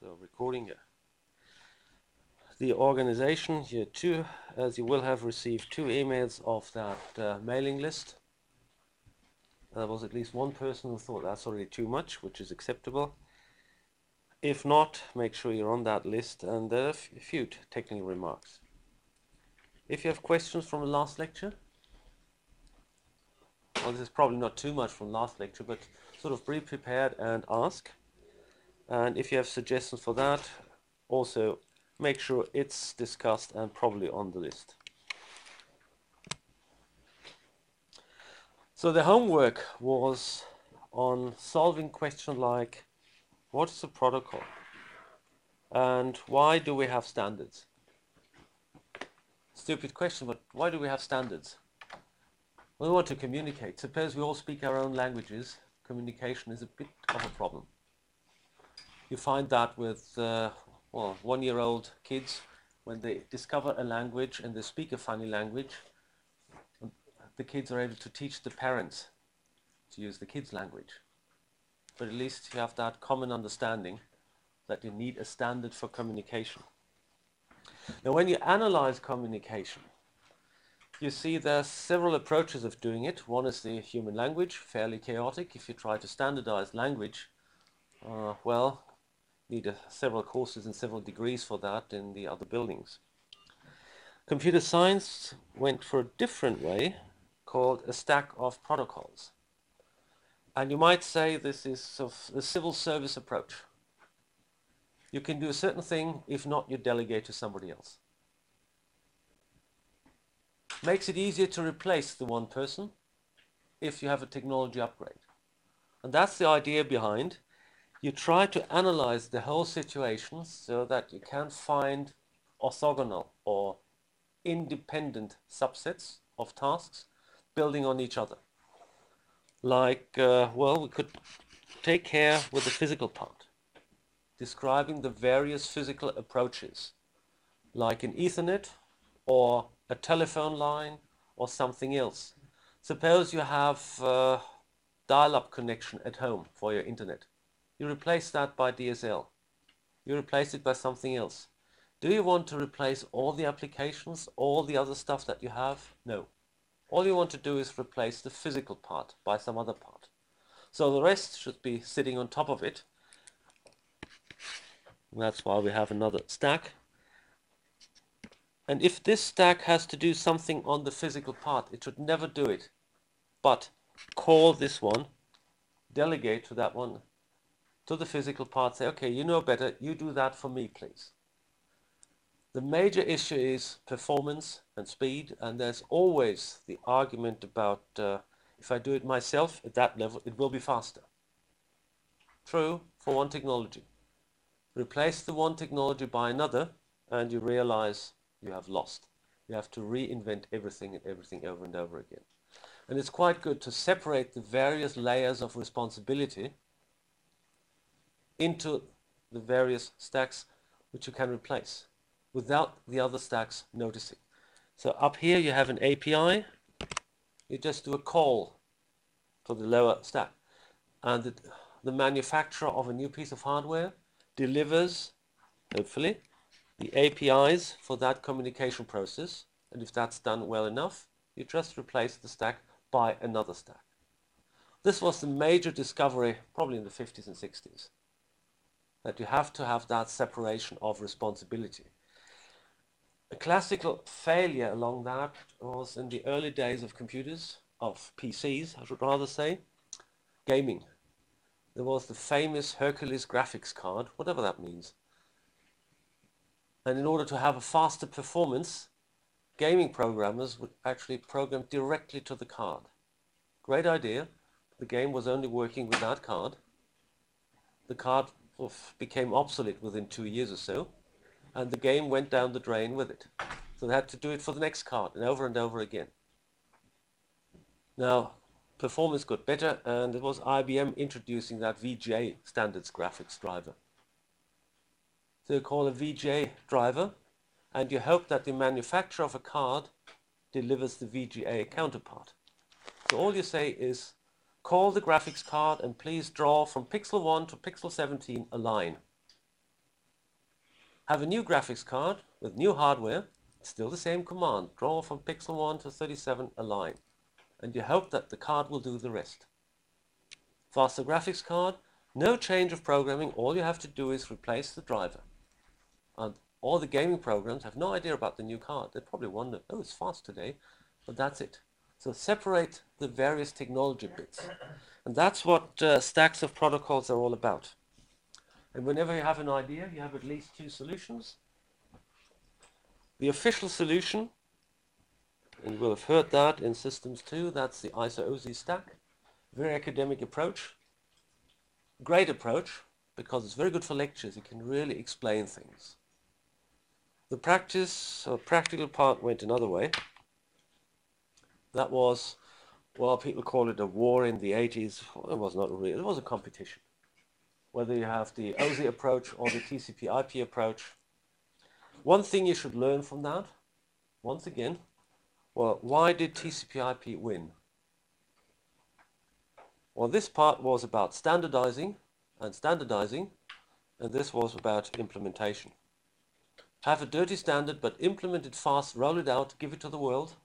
So recording here. The organization here too, as you will have received two emails of that uh, mailing list. There was at least one person who thought that's already too much, which is acceptable. If not, make sure you're on that list and there are a few technical remarks. If you have questions from the last lecture, well, this is probably not too much from last lecture, but sort of be prepared and ask. And if you have suggestions for that, also make sure it's discussed and probably on the list. So the homework was on solving questions like what is a protocol and why do we have standards? Stupid question, but why do we have standards? We want to communicate. Suppose we all speak our own languages, communication is a bit of a problem. You find that with uh, well, one-year-old kids when they discover a language and they speak a funny language, the kids are able to teach the parents to use the kids' language. But at least you have that common understanding that you need a standard for communication. Now, when you analyze communication, you see there are several approaches of doing it. One is the human language, fairly chaotic. If you try to standardize language, uh, well, need uh, several courses and several degrees for that in the other buildings. Computer science went for a different way called a stack of protocols. And you might say this is of the civil service approach. You can do a certain thing, if not, you delegate to somebody else makes it easier to replace the one person if you have a technology upgrade. And that's the idea behind. You try to analyze the whole situation so that you can find orthogonal or independent subsets of tasks building on each other. Like, uh, well, we could take care with the physical part, describing the various physical approaches, like an Ethernet or a telephone line, or something else. Suppose you have a dial-up connection at home for your internet. You replace that by DSL. You replace it by something else. Do you want to replace all the applications, all the other stuff that you have? No. All you want to do is replace the physical part by some other part. So the rest should be sitting on top of it. That's why we have another stack. And if this stack has to do something on the physical part, it should never do it. But call this one, delegate to that one, to the physical part, say, okay, you know better, you do that for me, please. The major issue is performance and speed, and there's always the argument about uh, if I do it myself at that level, it will be faster. True for one technology. Replace the one technology by another, and you realize you have lost. You have to reinvent everything and everything over and over again. And it's quite good to separate the various layers of responsibility into the various stacks which you can replace without the other stacks noticing. So up here you have an API. You just do a call for the lower stack. And the, the manufacturer of a new piece of hardware delivers, hopefully, the APIs for that communication process. And if that's done well enough, you just replace the stack by another stack. This was the major discovery probably in the 50s and 60s, that you have to have that separation of responsibility. A classical failure along that was in the early days of computers, of PCs, I should rather say, gaming. There was the famous Hercules graphics card, whatever that means. And in order to have a faster performance, gaming programmers would actually program directly to the card. Great idea. The game was only working with that card. The card became obsolete within two years or so, and the game went down the drain with it. So they had to do it for the next card, and over and over again. Now, performance got better, and it was IBM introducing that VGA standards graphics driver. So you call a VGA driver, and you hope that the manufacturer of a card delivers the VGA counterpart. So all you say is, call the graphics card and please draw from pixel 1 to pixel 17 a line. have a new graphics card with new hardware, still the same command, draw from pixel 1 to 37 a line. And you hope that the card will do the rest. Faster graphics card, no change of programming, all you have to do is replace the driver. And all the gaming programs have no idea about the new card. They probably wonder, oh, it's fast today, but that's it. So separate the various technology bits. And that's what uh, stacks of protocols are all about. And whenever you have an idea, you have at least two solutions. The official solution, and will have heard that in Systems 2, that's the ISO-OSI stack. Very academic approach. Great approach, because it's very good for lectures. You can really explain things. The practice or practical part went another way. That was, well, people call it a war in the 80s. Well, it was not really, It was a competition. Whether you have the OSI approach or the TCP IP approach. One thing you should learn from that, once again, well, why did TCP IP win? Well, this part was about standardizing and standardizing, and this was about implementation. Have a dirty standard, but implement it fast, roll it out, give it to the world,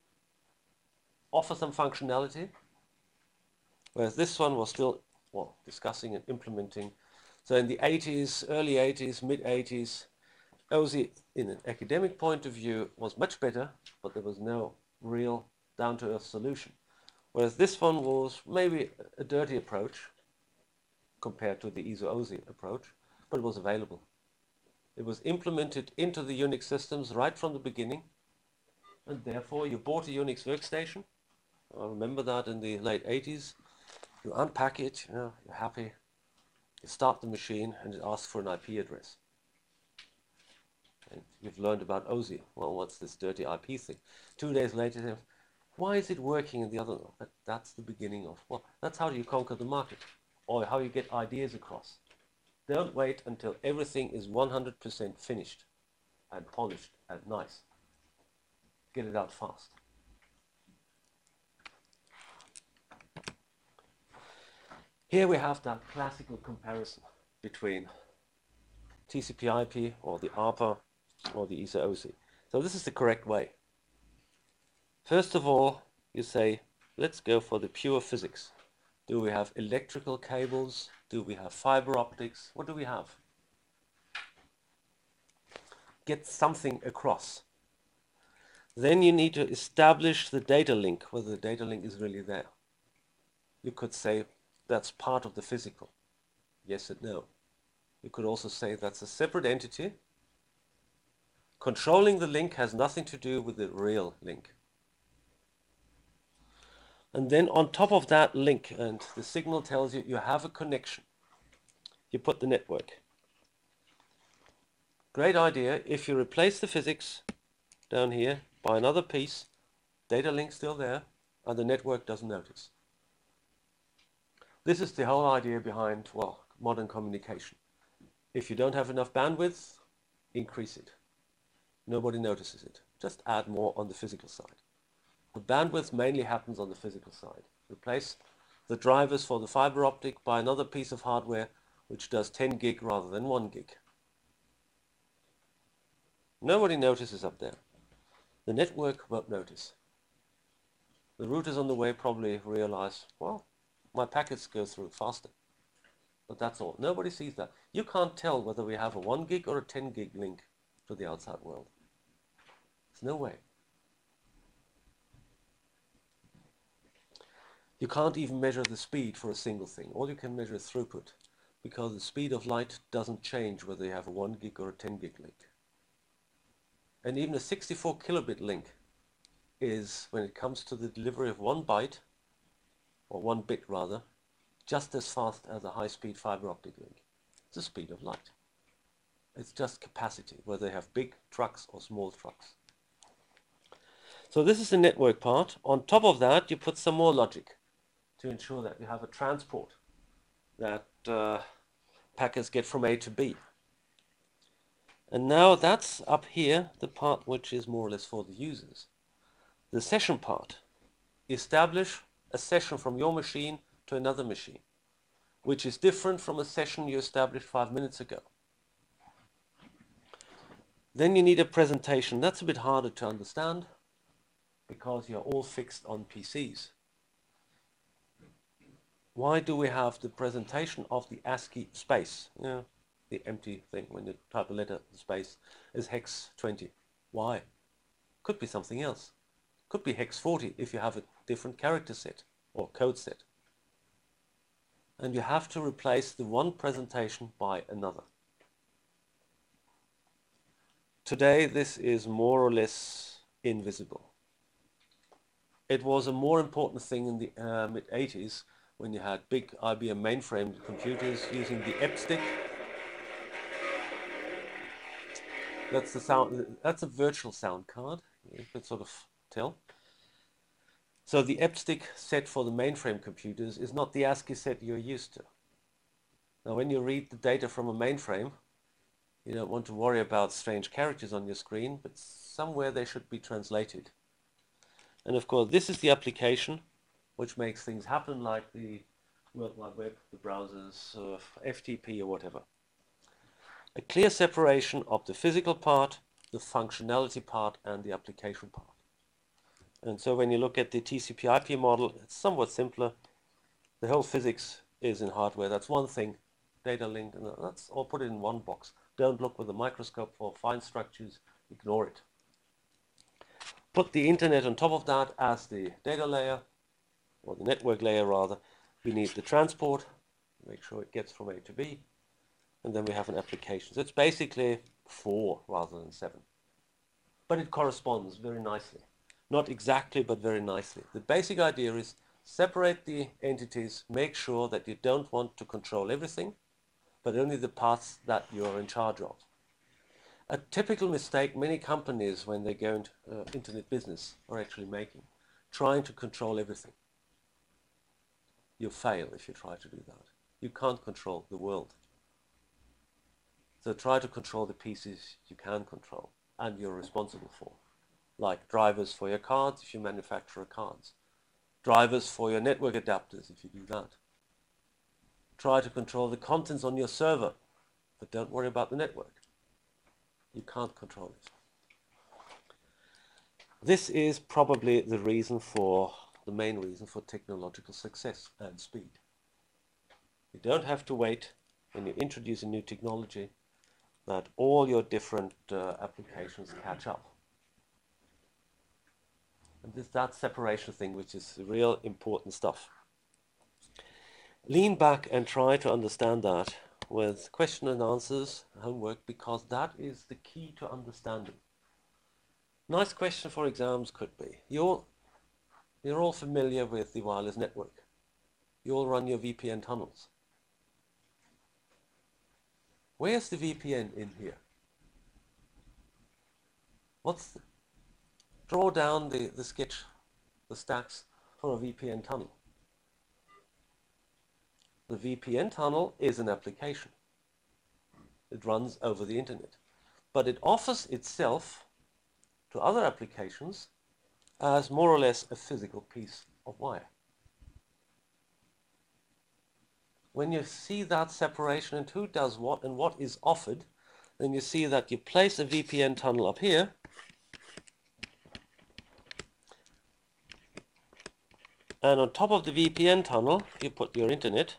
offer some functionality, whereas this one was still well, discussing and implementing. So in the 80s, early 80s, mid 80s, OSI, in an academic point of view, was much better, but there was no real down-to-earth solution. Whereas this one was maybe a dirty approach compared to the ISO-OSI approach, but it was available. It was implemented into the Unix systems right from the beginning. And therefore, you bought a Unix workstation. I remember that in the late 80s. You unpack it, you know, you're happy. You start the machine and it asks for an IP address. And you've learned about OSI. Well, what's this dirty IP thing? Two days later, why is it working in the other? That, that's the beginning of, well, that's how you conquer the market or how you get ideas across. Don't wait until everything is 100% finished and polished and nice. Get it out fast. Here we have that classical comparison between TCP IP or the ARPA or the ISO-OSI. So this is the correct way. First of all, you say, let's go for the pure physics. Do we have electrical cables? Do we have fiber optics? What do we have? Get something across. Then you need to establish the data link, whether the data link is really there. You could say that's part of the physical. Yes and no. You could also say that's a separate entity. Controlling the link has nothing to do with the real link. And then on top of that link, and the signal tells you you have a connection, you put the network. Great idea. If you replace the physics down here by another piece, data link still there, and the network doesn't notice. This is the whole idea behind, well, modern communication. If you don't have enough bandwidth, increase it. Nobody notices it. Just add more on the physical side. The bandwidth mainly happens on the physical side. Replace the drivers for the fiber optic by another piece of hardware which does 10 gig rather than 1 gig. Nobody notices up there. The network won't notice. The routers on the way probably realize, well, my packets go through faster. But that's all. Nobody sees that. You can't tell whether we have a 1 gig or a 10 gig link to the outside world. There's no way. You can't even measure the speed for a single thing. All you can measure is throughput because the speed of light doesn't change whether you have a 1 gig or a 10 gig link. And even a 64 kilobit link is, when it comes to the delivery of one byte, or one bit rather, just as fast as a high-speed fiber optic link. It's the speed of light. It's just capacity, whether they have big trucks or small trucks. So this is the network part. On top of that, you put some more logic to ensure that you have a transport that uh, packets get from A to B. And now that's up here, the part which is more or less for the users. The session part. Establish a session from your machine to another machine, which is different from a session you established five minutes ago. Then you need a presentation. That's a bit harder to understand because you're all fixed on PCs. Why do we have the presentation of the ASCII space? Yeah, the empty thing when you type a letter, the space is hex 20. Why? Could be something else. Could be hex 40 if you have a different character set or code set. And you have to replace the one presentation by another. Today this is more or less invisible. It was a more important thing in the uh, mid 80s when you had big IBM mainframe computers using the EBCDIC. That's the sound. That's a virtual sound card. You could sort of tell. So the EBCDIC set for the mainframe computers is not the ASCII set you're used to. Now, when you read the data from a mainframe, you don't want to worry about strange characters on your screen, but somewhere they should be translated. And of course, this is the application which makes things happen like the World Wide Web, the browsers, uh, FTP or whatever. A clear separation of the physical part, the functionality part, and the application part. And so when you look at the TCP IP model, it's somewhat simpler. The whole physics is in hardware. That's one thing. Data link, and that's all put it in one box. Don't look with a microscope for fine structures, ignore it. Put the internet on top of that as the data layer, or the network layer rather. We need the transport, make sure it gets from A to B, and then we have an application. So it's basically four rather than seven. But it corresponds very nicely. Not exactly, but very nicely. The basic idea is separate the entities, make sure that you don't want to control everything, but only the parts that you're in charge of. A typical mistake many companies, when they go into uh, internet business, are actually making, trying to control everything. You fail if you try to do that. You can't control the world. So try to control the pieces you can control and you're responsible for, like drivers for your cards if you manufacture cards, drivers for your network adapters if you do that, try to control the contents on your server, but don't worry about the network. You can't control it. This is probably the reason for, the main reason for technological success and speed. You don't have to wait when you introduce a new technology that all your different uh, applications catch up. And this that separation thing which is real important stuff lean back and try to understand that with question and answers, homework, because that is the key to understanding. Nice question for exams could be, you're, you're all familiar with the wireless network. You all run your VPN tunnels. Where's the VPN in here? What's the, draw down the, the sketch, the stacks for a VPN tunnel. The VPN tunnel is an application. It runs over the internet. But it offers itself to other applications as more or less a physical piece of wire. When you see that separation and who does what and what is offered, then you see that you place a VPN tunnel up here and on top of the VPN tunnel you put your internet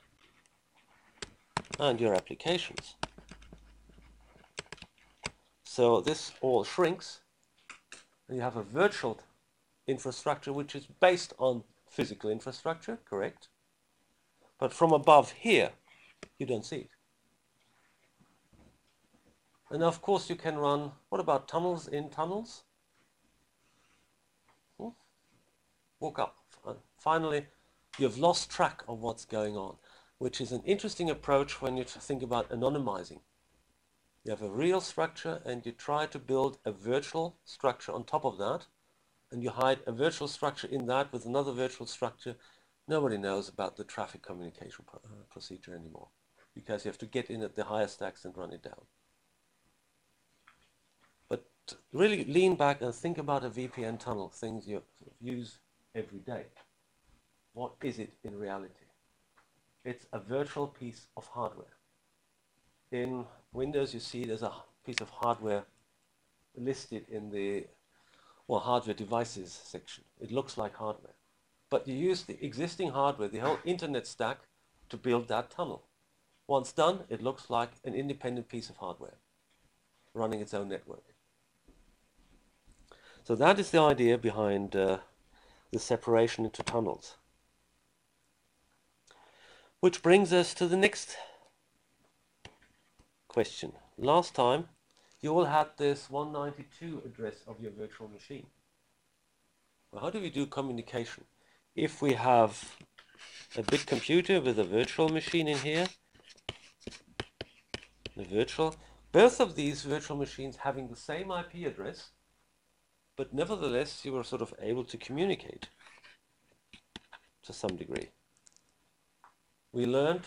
and your applications. So this all shrinks you have a virtual infrastructure which is based on physical infrastructure, correct? But from above here, you don't see it. And of course you can run, what about tunnels in tunnels? Hmm? Walk up. Finally, you've lost track of what's going on which is an interesting approach when you think about anonymizing. You have a real structure and you try to build a virtual structure on top of that and you hide a virtual structure in that with another virtual structure. Nobody knows about the traffic communication pro uh, procedure anymore because you have to get in at the higher stacks and run it down. But really lean back and think about a VPN tunnel, things you use every day. What is it in reality? It's a virtual piece of hardware. In Windows, you see there's a piece of hardware listed in the well, hardware devices section. It looks like hardware. But you use the existing hardware, the whole internet stack, to build that tunnel. Once done, it looks like an independent piece of hardware running its own network. So that is the idea behind uh, the separation into tunnels. Which brings us to the next question. Last time you all had this 192 address of your virtual machine. Well, how do we do communication? If we have a big computer with a virtual machine in here, the virtual, both of these virtual machines having the same IP address, but nevertheless you were sort of able to communicate to some degree. We learned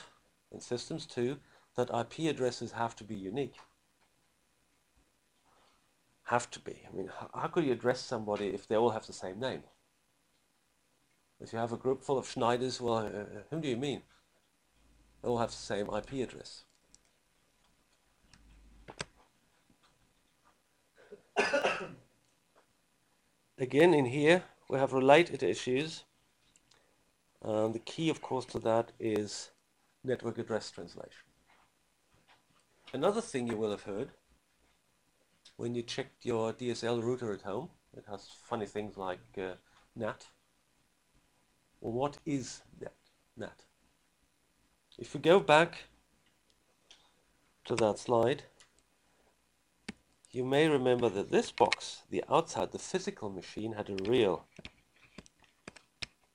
in systems 2 that IP addresses have to be unique have to be. I mean, how, could you address somebody if they all have the same name? If you have a group full of Schneiders, well, uh, uh whom do you mean? They all have the same IP address. Again, in here, we have related issues. Um, the key, of course, to that is network address translation. Another thing you will have heard when you checked your DSL router at home, it has funny things like uh, NAT. Well, what is that NAT? If we go back to that slide, you may remember that this box, the outside, the physical machine, had a real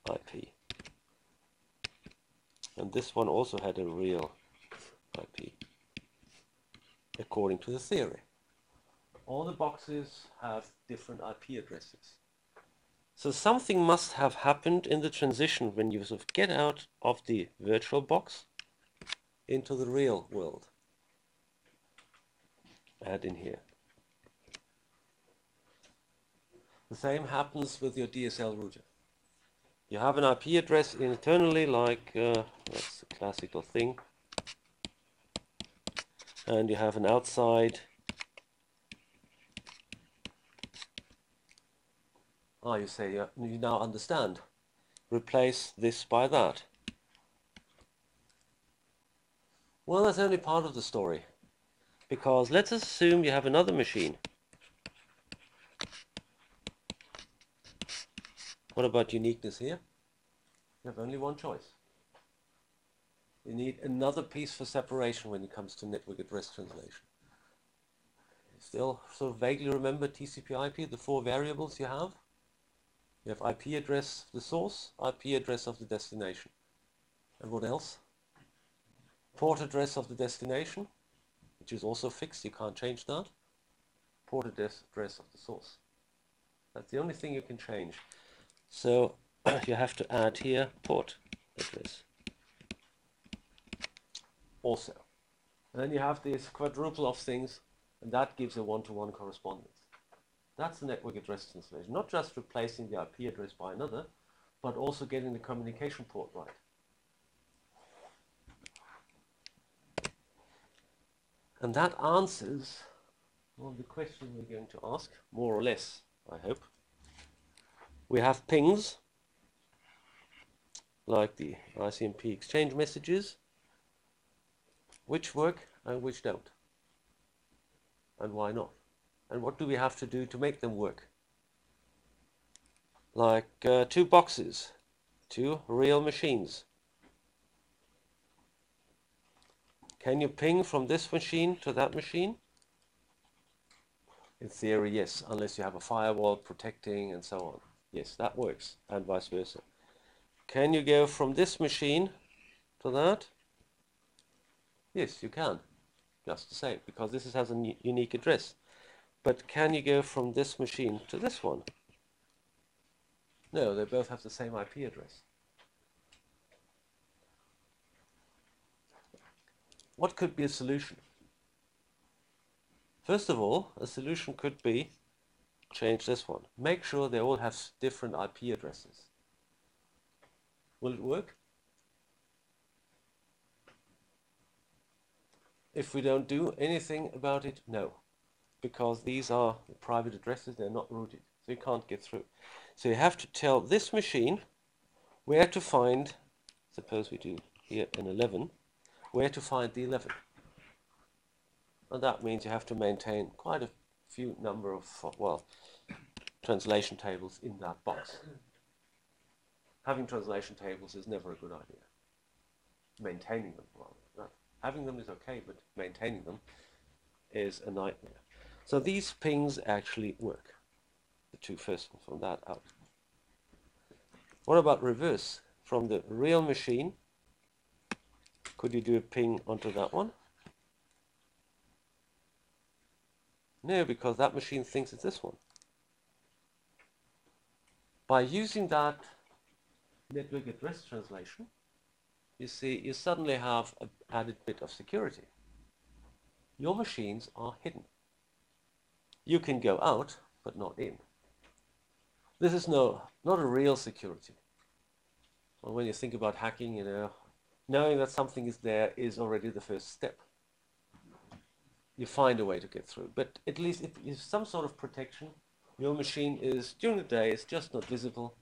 IP. And this one also had a real IP, according to the theory all the boxes have different IP addresses. So something must have happened in the transition when you sort of get out of the virtual box into the real world. Add in here. The same happens with your DSL router. You have an IP address internally like, uh, that's a classical thing, and you have an outside Ah, you say, you now understand. Replace this by that. Well, that's only part of the story. Because let's assume you have another machine. What about uniqueness here? You have only one choice. You need another piece for separation when it comes to network address translation. Still sort of vaguely remember TCP IP, the four variables you have? You have IP address of the source, IP address of the destination. And what else? Port address of the destination, which is also fixed, you can't change that. Port address of the source. That's the only thing you can change. So you have to add here port address. Also. And then you have this quadruple of things, and that gives a one-to-one -one correspondence. That's the network address translation. Not just replacing the IP address by another, but also getting the communication port right. And that answers well, the question we're going to ask, more or less, I hope. We have pings, like the ICMP exchange messages, which work and which don't, and why not. And what do we have to do to make them work? Like uh, two boxes, two real machines. Can you ping from this machine to that machine? In theory, yes, unless you have a firewall protecting and so on. Yes, that works, and vice versa. Can you go from this machine to that? Yes, you can, just the same, because this has a unique address. But can you go from this machine to this one? No, they both have the same IP address. What could be a solution? First of all, a solution could be change this one. Make sure they all have different IP addresses. Will it work? If we don't do anything about it, no. because these are private addresses, they're not routed, so you can't get through. So you have to tell this machine where to find, suppose we do here an 11, where to find the 11. And that means you have to maintain quite a few number of, well, translation tables in that box. Having translation tables is never a good idea. Maintaining them, well, having them is okay, but maintaining them is a nightmare. So these pings actually work. The two first ones from that out. What about reverse? From the real machine, could you do a ping onto that one? No, because that machine thinks it's this one. By using that network address translation, you see, you suddenly have an added bit of security. Your machines are hidden. You can go out, but not in. This is no, not a real security. Well, when you think about hacking, you know, knowing that something is there is already the first step. You find a way to get through. But at least if you some sort of protection, your machine is, during the day, it's just not visible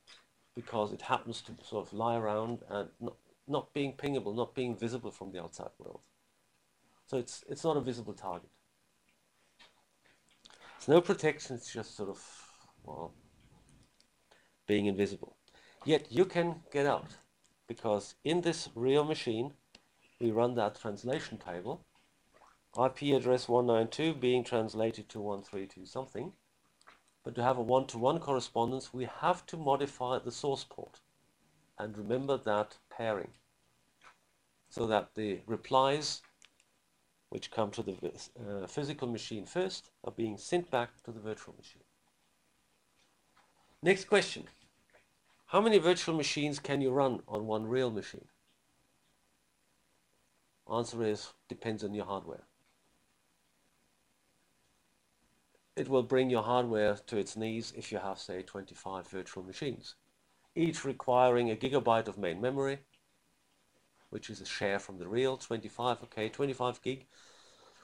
because it happens to sort of lie around and not, not being pingable, not being visible from the outside world. So it's, it's not a visible target. It's no protection, it's just sort of, well, being invisible. Yet you can get out because in this real machine, we run that translation table, IP address 192 being translated to 132 something. But to have a one-to-one -one correspondence, we have to modify the source port. And remember that pairing so that the replies which come to the uh, physical machine first are being sent back to the virtual machine. Next question. How many virtual machines can you run on one real machine? Answer is depends on your hardware. It will bring your hardware to its knees if you have, say, 25 virtual machines, each requiring a gigabyte of main memory, which is a share from the real 25, okay, 25 gig.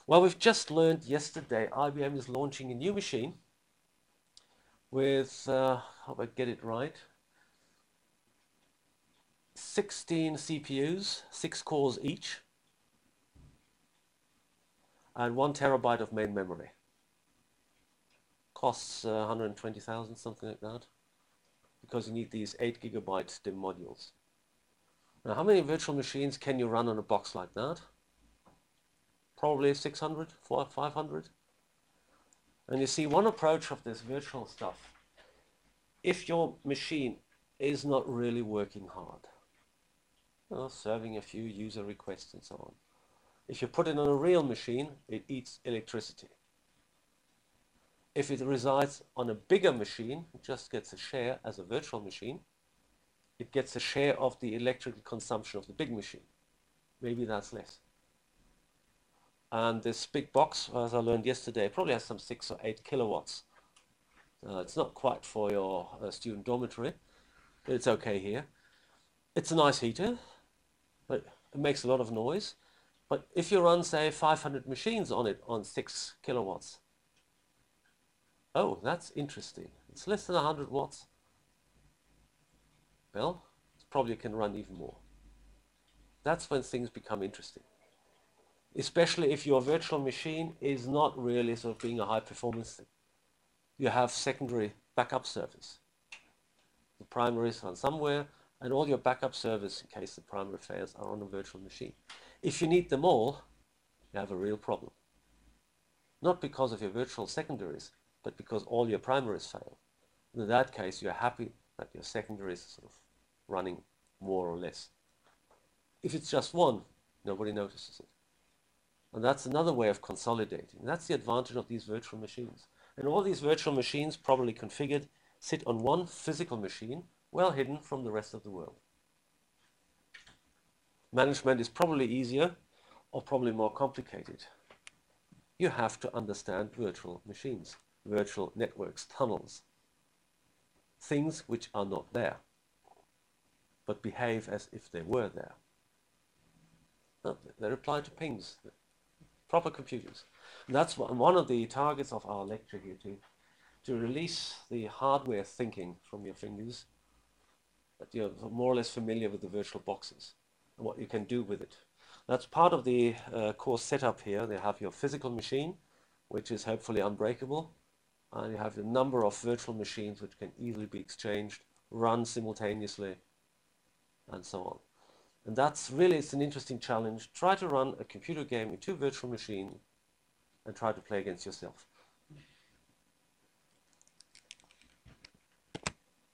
Well, we've just learned yesterday IBM is launching a new machine with, uh, how about get it right, 16 CPUs, six cores each, and one terabyte of main memory. Costs uh, 120,000, something like that, because you need these 8 gigabyte DIMM modules. Now, how many virtual machines can you run on a box like that? Probably 600, 500. And you see, one approach of this virtual stuff, if your machine is not really working hard, well, serving a few user requests and so on. If you put it on a real machine, it eats electricity. If it resides on a bigger machine, it just gets a share as a virtual machine it gets a share of the electrical consumption of the big machine. Maybe that's less. And this big box, as I learned yesterday, probably has some six or eight kilowatts. Uh, it's not quite for your uh, student dormitory, but it's okay here. It's a nice heater, but it makes a lot of noise. But if you run, say, 500 machines on it on 6 kilowatts, oh, that's interesting. It's less than 100 watts. Well, probably can run even more. That's when things become interesting. Especially if your virtual machine is not really sort of being a high performance thing. You have secondary backup service. The primary is run somewhere, and all your backup servers, in case the primary fails, are on a virtual machine. If you need them all, you have a real problem. Not because of your virtual secondaries, but because all your primaries fail. In that case, you're happy that your secondaries sort of running more or less. If it's just one, nobody notices it. And that's another way of consolidating. That's the advantage of these virtual machines. And all these virtual machines, properly configured, sit on one physical machine, well hidden from the rest of the world. Management is probably easier or probably more complicated. You have to understand virtual machines, virtual networks, tunnels, things which are not there but behave as if they were there. No, they reply to pings, proper computers. And that's one of the targets of our lecture here to, to release the hardware thinking from your fingers, that you're more or less familiar with the virtual boxes and what you can do with it. That's part of the uh, course setup here. They have your physical machine, which is hopefully unbreakable, and you have a number of virtual machines which can easily be exchanged, run simultaneously, and so on. And that's really it's an interesting challenge. Try to run a computer game in two virtual machines and try to play against yourself.